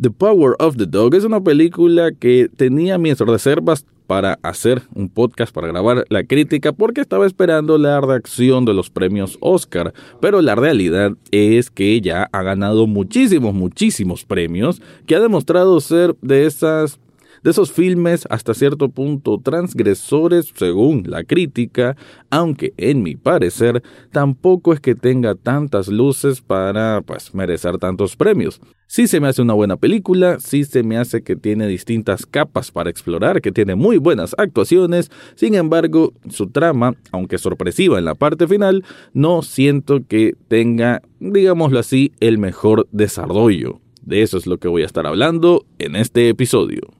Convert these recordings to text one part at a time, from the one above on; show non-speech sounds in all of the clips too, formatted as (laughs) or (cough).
The Power of the Dog es una película que tenía mis reservas para hacer un podcast, para grabar la crítica, porque estaba esperando la reacción de los premios Oscar. Pero la realidad es que ya ha ganado muchísimos, muchísimos premios, que ha demostrado ser de esas de esos filmes hasta cierto punto transgresores según la crítica, aunque en mi parecer tampoco es que tenga tantas luces para pues merecer tantos premios. Sí se me hace una buena película, sí se me hace que tiene distintas capas para explorar, que tiene muy buenas actuaciones, sin embargo, su trama, aunque sorpresiva en la parte final, no siento que tenga, digámoslo así, el mejor desarrollo. De eso es lo que voy a estar hablando en este episodio.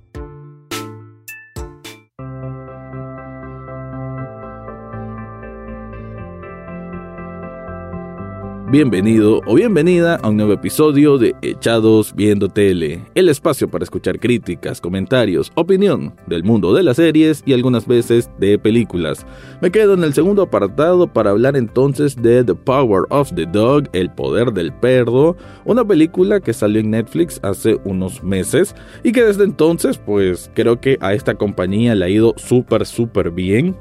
Bienvenido o bienvenida a un nuevo episodio de Echados Viendo Tele, el espacio para escuchar críticas, comentarios, opinión del mundo de las series y algunas veces de películas. Me quedo en el segundo apartado para hablar entonces de The Power of the Dog, El Poder del Perro, una película que salió en Netflix hace unos meses y que desde entonces pues creo que a esta compañía le ha ido súper súper bien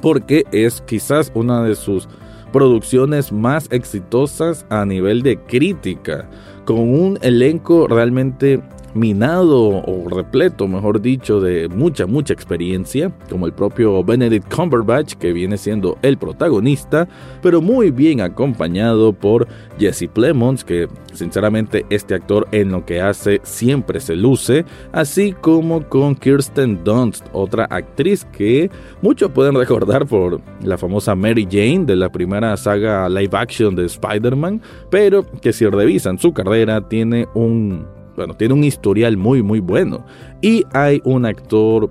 porque es quizás una de sus producciones más exitosas a nivel de crítica, con un elenco realmente minado o repleto, mejor dicho, de mucha, mucha experiencia, como el propio Benedict Cumberbatch, que viene siendo el protagonista, pero muy bien acompañado por Jesse Plemons, que sinceramente este actor en lo que hace siempre se luce, así como con Kirsten Dunst, otra actriz que muchos pueden recordar por la famosa Mary Jane de la primera saga live action de Spider-Man, pero que si revisan su carrera tiene un bueno, tiene un historial muy, muy bueno. Y hay un actor,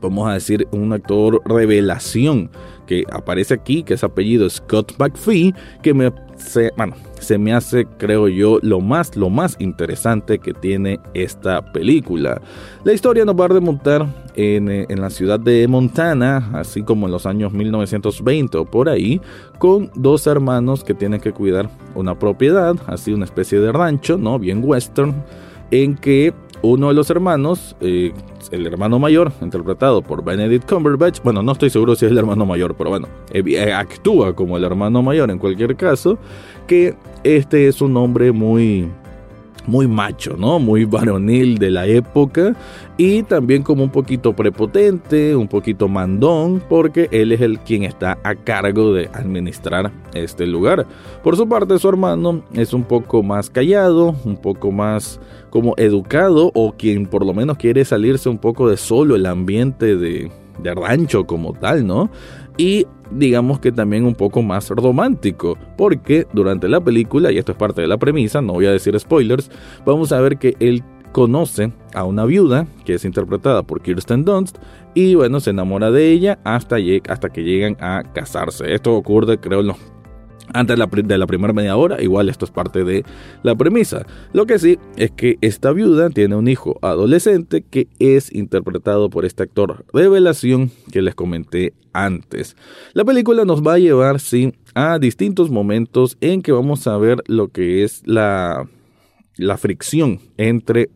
vamos a decir, un actor revelación que aparece aquí, que es apellido Scott McPhee, que me, se, bueno, se me hace, creo yo, lo más, lo más interesante que tiene esta película. La historia nos va a remontar en, eh, en la ciudad de Montana, así como en los años 1920 o por ahí, con dos hermanos que tienen que cuidar una propiedad, así una especie de rancho, ¿no? Bien western, en que uno de los hermanos, eh, el hermano mayor, interpretado por Benedict Cumberbatch, bueno, no estoy seguro si es el hermano mayor, pero bueno, eh, eh, actúa como el hermano mayor en cualquier caso, que este es un hombre muy muy macho, ¿no? Muy varonil de la época y también como un poquito prepotente, un poquito mandón, porque él es el quien está a cargo de administrar este lugar. Por su parte, su hermano es un poco más callado, un poco más como educado o quien por lo menos quiere salirse un poco de solo el ambiente de, de rancho como tal, ¿no? Y digamos que también un poco más romántico, porque durante la película, y esto es parte de la premisa, no voy a decir spoilers, vamos a ver que él conoce a una viuda que es interpretada por Kirsten Dunst y bueno, se enamora de ella hasta, hasta que llegan a casarse. Esto ocurre creo en los antes de la, primera media hora, igual esto es parte de la premisa. Lo que sí es que esta viuda tiene un hijo adolescente que es interpretado por este actor revelación que les comenté antes. La película nos va a llevar, sí, a distintos momentos en que vamos a ver lo que es la la fricción entre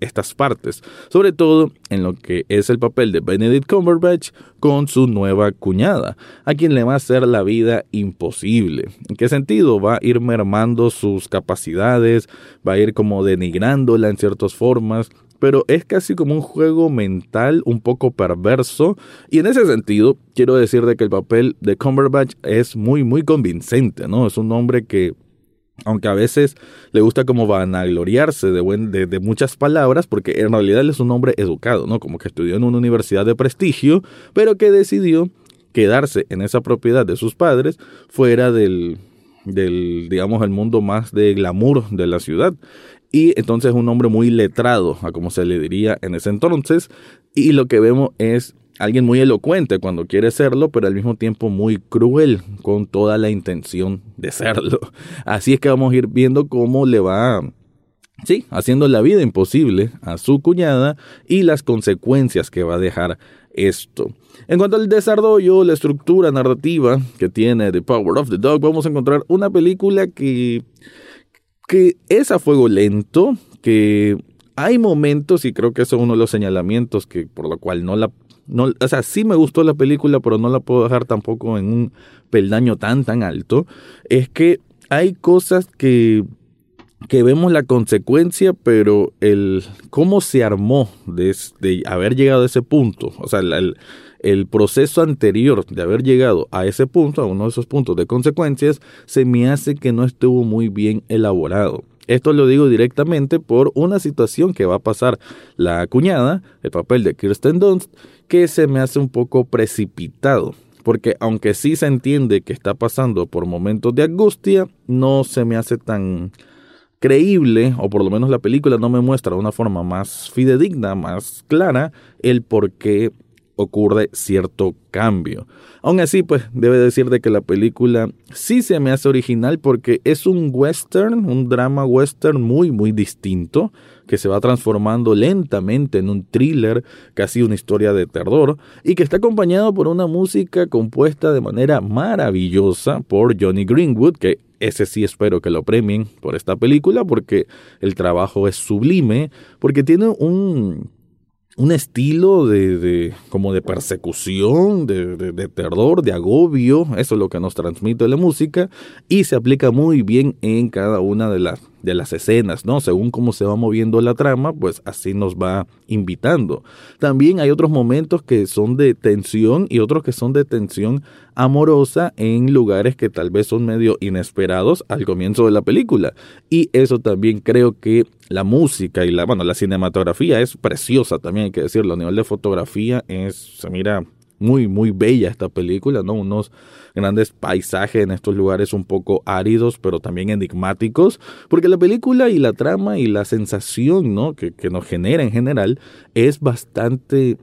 estas partes, sobre todo en lo que es el papel de Benedict Cumberbatch con su nueva cuñada, a quien le va a hacer la vida imposible. ¿En qué sentido? Va a ir mermando sus capacidades, va a ir como denigrándola en ciertas formas, pero es casi como un juego mental un poco perverso y en ese sentido quiero decir de que el papel de Cumberbatch es muy muy convincente, ¿no? Es un hombre que aunque a veces le gusta como vanagloriarse de, de, muchas palabras, porque en realidad él es un hombre educado, ¿no? Como que estudió en una universidad de prestigio, pero que decidió quedarse en esa propiedad de sus padres fuera del, del digamos, el mundo más de glamour de la ciudad. Y entonces es un hombre muy letrado, a como se le diría en ese entonces, y lo que vemos es alguien muy elocuente cuando quiere serlo, pero al mismo tiempo muy cruel con toda la intención de serlo. (laughs) Así es que vamos a ir viendo cómo le va sí, haciendo la vida imposible a su cuñada y las consecuencias que va a dejar esto. En cuanto al desarrollo, la estructura narrativa que tiene The Power of the Dog, vamos a encontrar una película que, que es a fuego lento, que hay momentos, y creo que eso es uno de los señalamientos que por lo cual no la... No, o sea, sí me gustó la película, pero no la puedo dejar tampoco en un peldaño tan, tan alto, es que hay cosas que que vemos la consecuencia, pero el cómo se armó de, haber llegado a ese punto, o sea, el, el, proceso anterior de haber llegado a ese punto, a uno de esos puntos de consecuencias, se me hace que no estuvo muy bien elaborado. Esto lo digo directamente por una situación que va a pasar. La cuñada, el papel de Kirsten Dunst, que se me hace un poco precipitado porque aunque sí se entiende que está pasando por momentos de angustia, no se me hace tan creíble, o por lo menos la película no me muestra de una forma más fidedigna, más clara, el por qué ocurre cierto cambio. Aún así, pues debe decir de que la película sí se me hace original porque es un western, un drama western muy, muy distinto, que se va transformando lentamente en un thriller, casi una historia de terror, y que está acompañado por una música compuesta de manera maravillosa por Johnny Greenwood, que ese sí espero que lo premien por esta película porque el trabajo es sublime, porque tiene un un estilo de, de, como de persecución, de, de, de, terror, de agobio, eso es lo que nos transmite la música y se aplica muy bien en cada una de las de las escenas, ¿no? Según cómo se va moviendo la trama, pues así nos va invitando. También hay otros momentos que son de tensión y otros que son de tensión amorosa en lugares que tal vez son medio inesperados al comienzo de la película. Y eso también creo que la música y la, bueno, la cinematografía es preciosa también, hay que decirlo. A nivel de fotografía es, se mira muy, muy bella esta película, ¿no? Unos grandes paisajes en estos lugares un poco áridos, pero también enigmáticos, porque la película y la trama y la sensación, ¿no? Que, que nos genera en general es bastante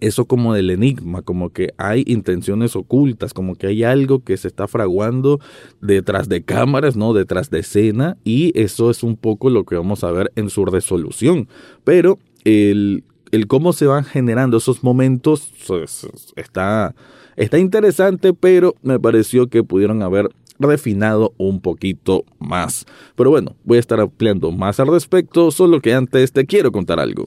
eso como del enigma, como que hay intenciones ocultas, como que hay algo que se está fraguando detrás de cámaras, ¿no? Detrás de escena, y eso es un poco lo que vamos a ver en su resolución. Pero el el cómo se van generando esos momentos pues, está, está interesante, pero me pareció que pudieron haber refinado un poquito más. Pero bueno, voy a estar ampliando más al respecto, solo que antes te quiero contar algo.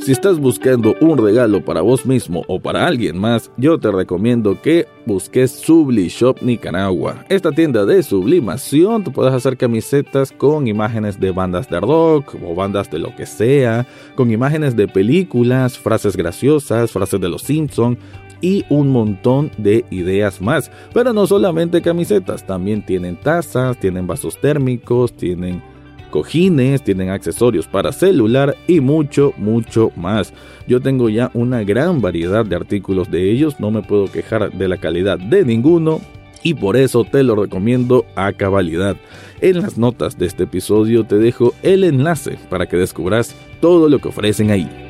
Si estás buscando un regalo para vos mismo o para alguien más, yo te recomiendo que busques Subli Shop Nicaragua. Esta tienda de sublimación, tú puedes hacer camisetas con imágenes de bandas de rock o bandas de lo que sea, con imágenes de películas, frases graciosas, frases de los Simpsons y un montón de ideas más. Pero no solamente camisetas, también tienen tazas, tienen vasos térmicos, tienen cojines, tienen accesorios para celular y mucho, mucho más. Yo tengo ya una gran variedad de artículos de ellos, no me puedo quejar de la calidad de ninguno y por eso te lo recomiendo a cabalidad. En las notas de este episodio te dejo el enlace para que descubras todo lo que ofrecen ahí.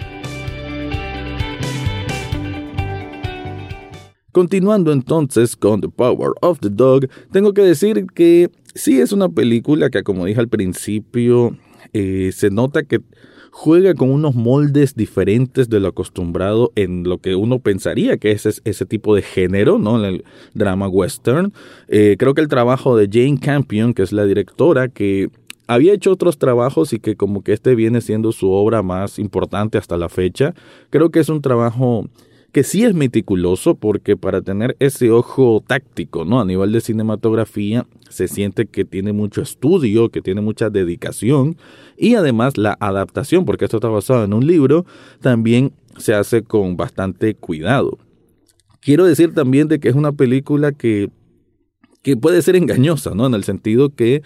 Continuando entonces con The Power of the Dog, tengo que decir que sí es una película que, como dije al principio, eh, se nota que juega con unos moldes diferentes de lo acostumbrado en lo que uno pensaría que es ese tipo de género, ¿no? En el drama western. Eh, creo que el trabajo de Jane Campion, que es la directora, que había hecho otros trabajos y que como que este viene siendo su obra más importante hasta la fecha, creo que es un trabajo que sí es meticuloso porque para tener ese ojo táctico, ¿no? A nivel de cinematografía se siente que tiene mucho estudio, que tiene mucha dedicación y además la adaptación, porque esto está basado en un libro, también se hace con bastante cuidado. Quiero decir también de que es una película que, que puede ser engañosa, ¿no? En el sentido que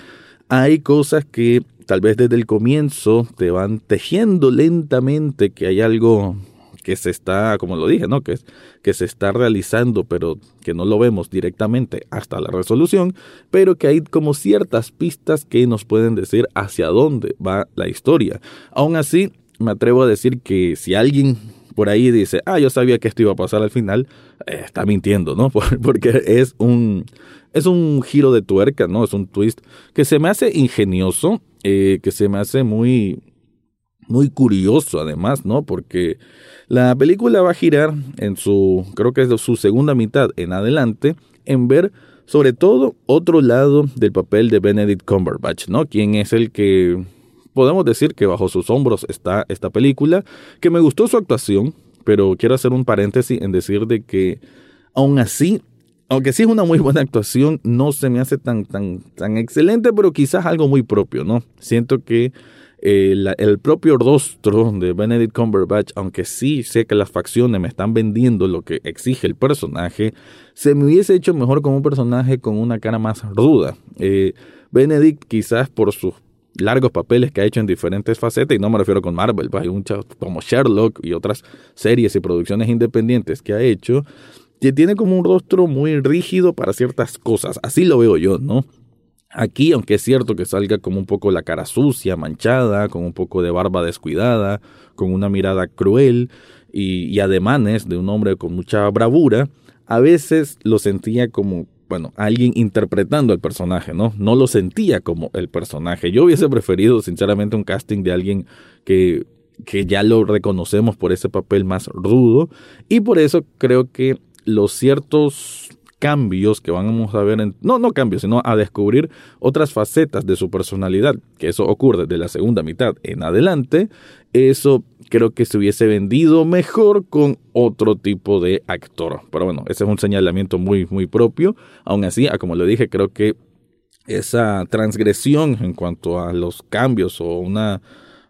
hay cosas que tal vez desde el comienzo te van tejiendo lentamente que hay algo que se está, como lo dije, ¿no? Que, que se está realizando, pero que no lo vemos directamente hasta la resolución, pero que hay como ciertas pistas que nos pueden decir hacia dónde va la historia. Aún así, me atrevo a decir que si alguien por ahí dice, ah, yo sabía que esto iba a pasar al final, eh, está mintiendo, ¿no? (laughs) Porque es un, es un giro de tuerca, ¿no? Es un twist que se me hace ingenioso, eh, que se me hace muy, muy curioso además, ¿no? Porque la película va a girar en su, creo que es su segunda mitad en adelante, en ver sobre todo otro lado del papel de Benedict Cumberbatch, ¿no? Quien es el que podemos decir que bajo sus hombros está esta película, que me gustó su actuación, pero quiero hacer un paréntesis en decir de que aún así, aunque sí es una muy buena actuación, no se me hace tan, tan, tan excelente, pero quizás algo muy propio, ¿no? Siento que eh, el propio rostro de Benedict Cumberbatch, aunque sí sé que las facciones me están vendiendo lo que exige el personaje, se me hubiese hecho mejor como un personaje con una cara más ruda. Eh, Benedict quizás por sus largos papeles que ha hecho en diferentes facetas, y no me refiero con Marvel, pues hay muchas como Sherlock y otras series y producciones independientes que ha hecho, que tiene como un rostro muy rígido para ciertas cosas, así lo veo yo, ¿no? Aquí, aunque es cierto que salga como un poco la cara sucia, manchada, con un poco de barba descuidada, con una mirada cruel y, y ademanes de un hombre con mucha bravura, a veces lo sentía como, bueno, alguien interpretando al personaje, ¿no? No lo sentía como el personaje. Yo hubiese preferido, sinceramente, un casting de alguien que, que ya lo reconocemos por ese papel más rudo y por eso creo que los ciertos cambios que vamos a ver, en, no, no cambios, sino a descubrir otras facetas de su personalidad, que eso ocurre de la segunda mitad en adelante, eso creo que se hubiese vendido mejor con otro tipo de actor. Pero bueno, ese es un señalamiento muy, muy propio. Aún así, como le dije, creo que esa transgresión en cuanto a los cambios o una,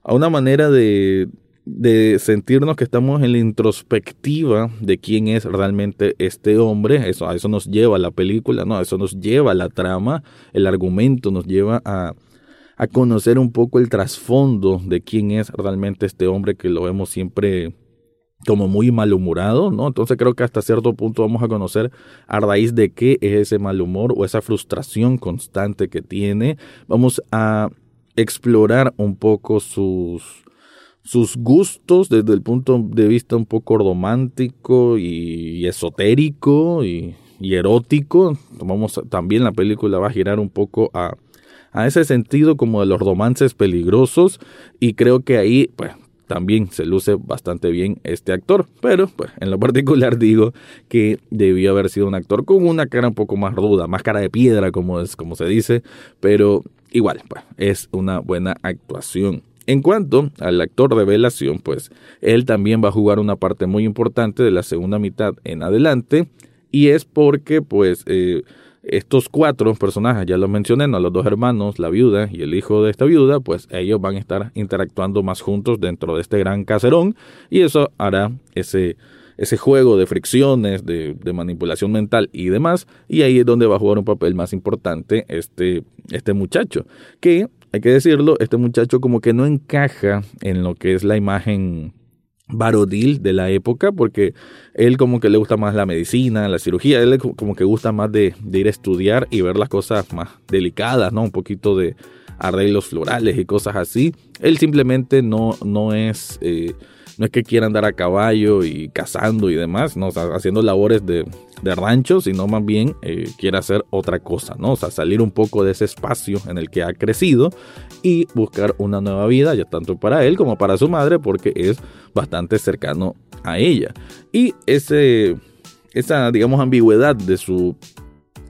a una manera de, de sentirnos que estamos en la introspectiva de quién es realmente este hombre, eso, a eso nos lleva la película, ¿no? A eso nos lleva la trama, el argumento nos lleva a, a conocer un poco el trasfondo de quién es realmente este hombre que lo vemos siempre como muy malhumorado, ¿no? Entonces creo que hasta cierto punto vamos a conocer a raíz de qué es ese mal humor o esa frustración constante que tiene. Vamos a explorar un poco sus sus gustos desde el punto de vista un poco romántico y esotérico y, erótico. También la película va a girar un poco a, a ese sentido como de los romances peligrosos y creo que ahí pues también se luce bastante bien este actor, pero pues en lo particular digo que debió haber sido un actor con una cara un poco más ruda, más cara de piedra como es como se dice, pero igual pues es una buena actuación. En cuanto al actor revelación, pues él también va a jugar una parte muy importante de la segunda mitad en adelante y es porque pues eh, estos cuatro personajes, ya los mencioné, ¿no? los dos hermanos, la viuda y el hijo de esta viuda, pues ellos van a estar interactuando más juntos dentro de este gran caserón y eso hará ese, ese juego de fricciones, de, de, manipulación mental y demás, y ahí es donde va a jugar un papel más importante este, este muchacho, que hay que decirlo, este muchacho como que no encaja en lo que es la imagen varodil de la época, porque él como que le gusta más la medicina, la cirugía, él como que gusta más de, ir a estudiar y ver las cosas más delicadas, ¿no? Un poquito de arreglos florales y cosas así. Él simplemente no, no es... Eh, no es que quiera andar a caballo y cazando y demás, no, haciendo labores de, de, rancho, sino más bien eh, quiere hacer otra cosa, ¿no? O sea, salir un poco de ese espacio en el que ha crecido y buscar una nueva vida, ya tanto para él como para su madre, porque es bastante cercano a ella. Y ese, esa, digamos, ambigüedad de su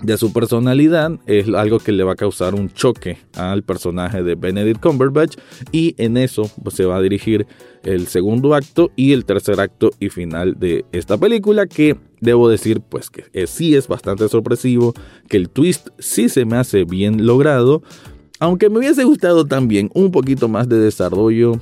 de su personalidad es algo que le va a causar un choque al personaje de Benedict Cumberbatch y en eso pues, se va a dirigir el segundo acto y el tercer acto y final de esta película que debo decir pues que sí es bastante sorpresivo, que el twist sí se me hace bien logrado, aunque me hubiese gustado también un poquito más de desarrollo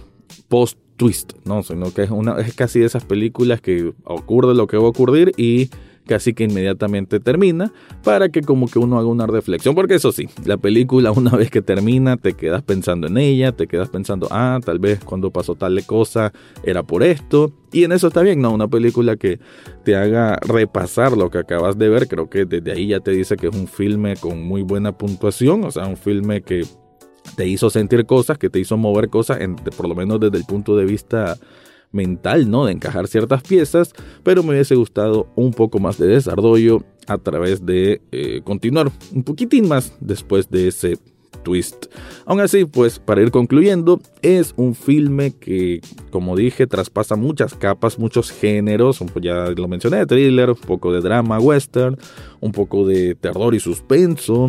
post twist, no, sino que es una es casi de esas películas que ocurre lo que va a ocurrir y casi que inmediatamente termina para que como que uno haga una reflexión, porque eso sí, la película (laughs) una vez que termina te quedas pensando en ella, te quedas pensando, ah, tal vez cuando pasó tal cosa era por esto, y en eso está bien, ¿no? Una película que te haga repasar lo que acabas de ver, creo que desde ahí ya te dice que es un filme con muy buena puntuación, o sea, un filme que te hizo sentir cosas, que te hizo mover cosas, por lo menos desde el punto de vista mental, ¿no? De encajar ciertas piezas, pero me hubiese gustado un poco más de desarrollo a través de eh, continuar un poquitín más después de ese twist. Aún así, pues para ir concluyendo, es un filme que, como dije, traspasa muchas capas, muchos géneros, ya lo mencioné, thriller, un poco de drama, western, un poco de terror y suspenso,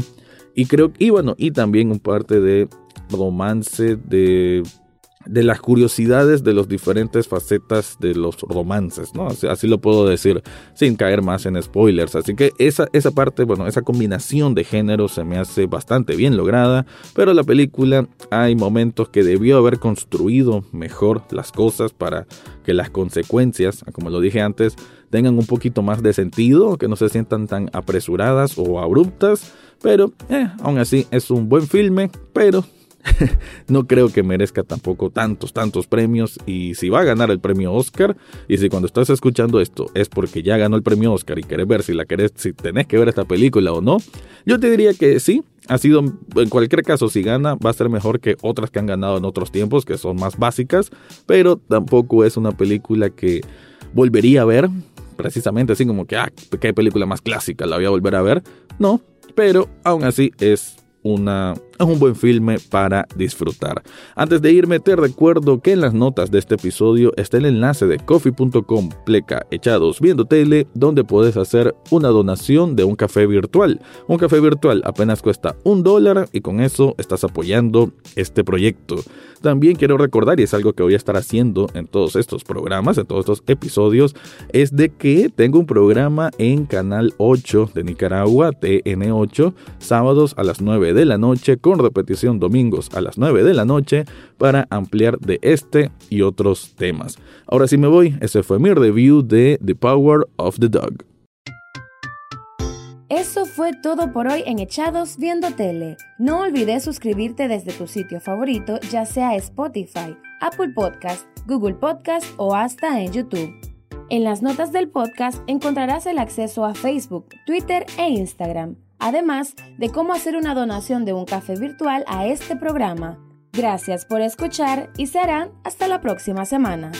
y creo, y bueno, y también un parte de romance, de de las curiosidades de las diferentes facetas de los romances, ¿no? Así, lo puedo decir sin caer más en spoilers. Así que esa, esa parte, bueno, esa combinación de géneros se me hace bastante bien lograda, pero la película hay momentos que debió haber construido mejor las cosas para que las consecuencias, como lo dije antes, tengan un poquito más de sentido, que no se sientan tan apresuradas o abruptas, pero eh, aún así es un buen filme, pero (laughs) no creo que merezca tampoco tantos, tantos premios. Y si va a ganar el premio Oscar, y si cuando estás escuchando esto es porque ya ganó el premio Oscar y querés ver si la querés, si tenés que ver esta película o no, yo te diría que sí. Ha sido, en cualquier caso, si gana, va a ser mejor que otras que han ganado en otros tiempos, que son más básicas, pero tampoco es una película que volvería a ver, precisamente así como que, ah, qué película más clásica, la voy a volver a ver. No, pero aún así es una, un buen filme para disfrutar. Antes de irme, te recuerdo que en las notas de este episodio está el enlace de coffee.com pleca echados viendo tele, donde puedes hacer una donación de un café virtual. Un café virtual apenas cuesta un dólar y con eso estás apoyando este proyecto. También quiero recordar, y es algo que voy a estar haciendo en todos estos programas, en todos estos episodios, es de que tengo un programa en Canal 8 de Nicaragua, TN8, sábados a las 9 de la noche, con repetición domingos a las 9 de la noche, para ampliar de este y otros temas. Ahora sí me voy, ese fue mi review de The Power of the Dog. Eso fue todo por hoy en Echados Viendo Tele. No olvides suscribirte desde tu sitio favorito, ya sea Spotify, Apple Podcast, Google Podcast o hasta en YouTube. En las notas del podcast encontrarás el acceso a Facebook, Twitter e Instagram, además de cómo hacer una donación de un café virtual a este programa. Gracias por escuchar y serán hasta la próxima semana.